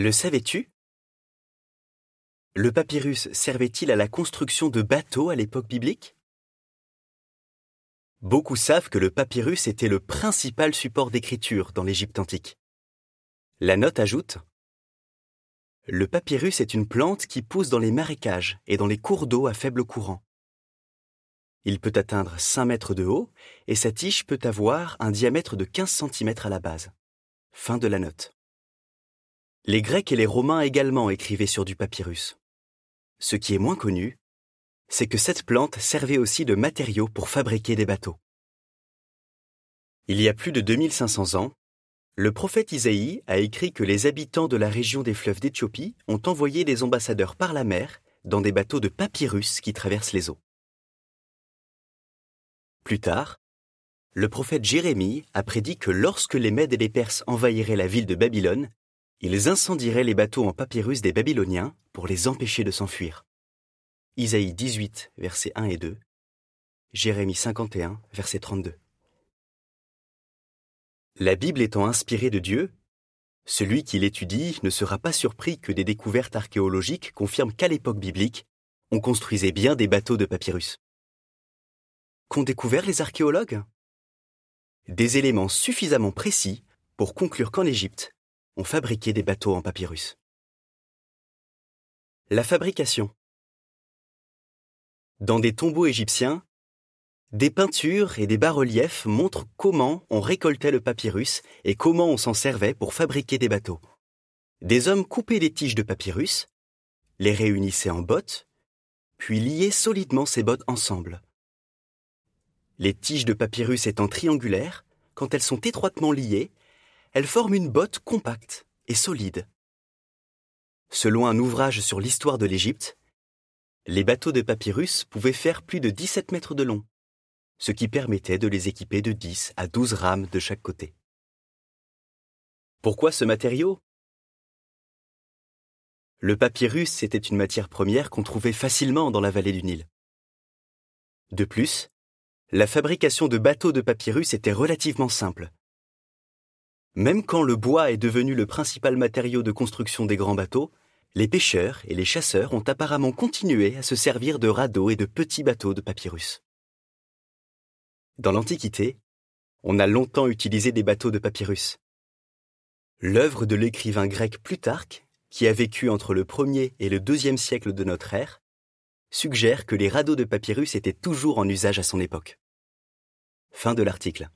Le savais-tu? Le papyrus servait-il à la construction de bateaux à l'époque biblique? Beaucoup savent que le papyrus était le principal support d'écriture dans l'Égypte antique. La note ajoute Le papyrus est une plante qui pousse dans les marécages et dans les cours d'eau à faible courant. Il peut atteindre 5 mètres de haut et sa tige peut avoir un diamètre de 15 cm à la base. Fin de la note. Les Grecs et les Romains également écrivaient sur du papyrus. Ce qui est moins connu, c'est que cette plante servait aussi de matériau pour fabriquer des bateaux. Il y a plus de 2500 ans, le prophète Isaïe a écrit que les habitants de la région des fleuves d'Éthiopie ont envoyé des ambassadeurs par la mer dans des bateaux de papyrus qui traversent les eaux. Plus tard, le prophète Jérémie a prédit que lorsque les Mèdes et les Perses envahiraient la ville de Babylone, ils incendieraient les bateaux en papyrus des Babyloniens pour les empêcher de s'enfuir. Isaïe 18, versets 1 et 2, Jérémie 51, verset 32. La Bible étant inspirée de Dieu, celui qui l'étudie ne sera pas surpris que des découvertes archéologiques confirment qu'à l'époque biblique, on construisait bien des bateaux de papyrus. Qu'ont découvert les archéologues? Des éléments suffisamment précis pour conclure qu'en Égypte, on fabriquait des bateaux en papyrus. La fabrication. Dans des tombeaux égyptiens, des peintures et des bas-reliefs montrent comment on récoltait le papyrus et comment on s'en servait pour fabriquer des bateaux. Des hommes coupaient les tiges de papyrus, les réunissaient en bottes, puis liaient solidement ces bottes ensemble. Les tiges de papyrus étant triangulaires, quand elles sont étroitement liées, elles forment une botte compacte et solide. Selon un ouvrage sur l'histoire de l'Égypte, les bateaux de papyrus pouvaient faire plus de 17 mètres de long, ce qui permettait de les équiper de 10 à 12 rames de chaque côté. Pourquoi ce matériau? Le papyrus était une matière première qu'on trouvait facilement dans la vallée du Nil. De plus, la fabrication de bateaux de papyrus était relativement simple. Même quand le bois est devenu le principal matériau de construction des grands bateaux, les pêcheurs et les chasseurs ont apparemment continué à se servir de radeaux et de petits bateaux de papyrus. Dans l'Antiquité, on a longtemps utilisé des bateaux de papyrus. L'œuvre de l'écrivain grec Plutarque, qui a vécu entre le 1er et le 2e siècle de notre ère, suggère que les radeaux de papyrus étaient toujours en usage à son époque. Fin de l'article.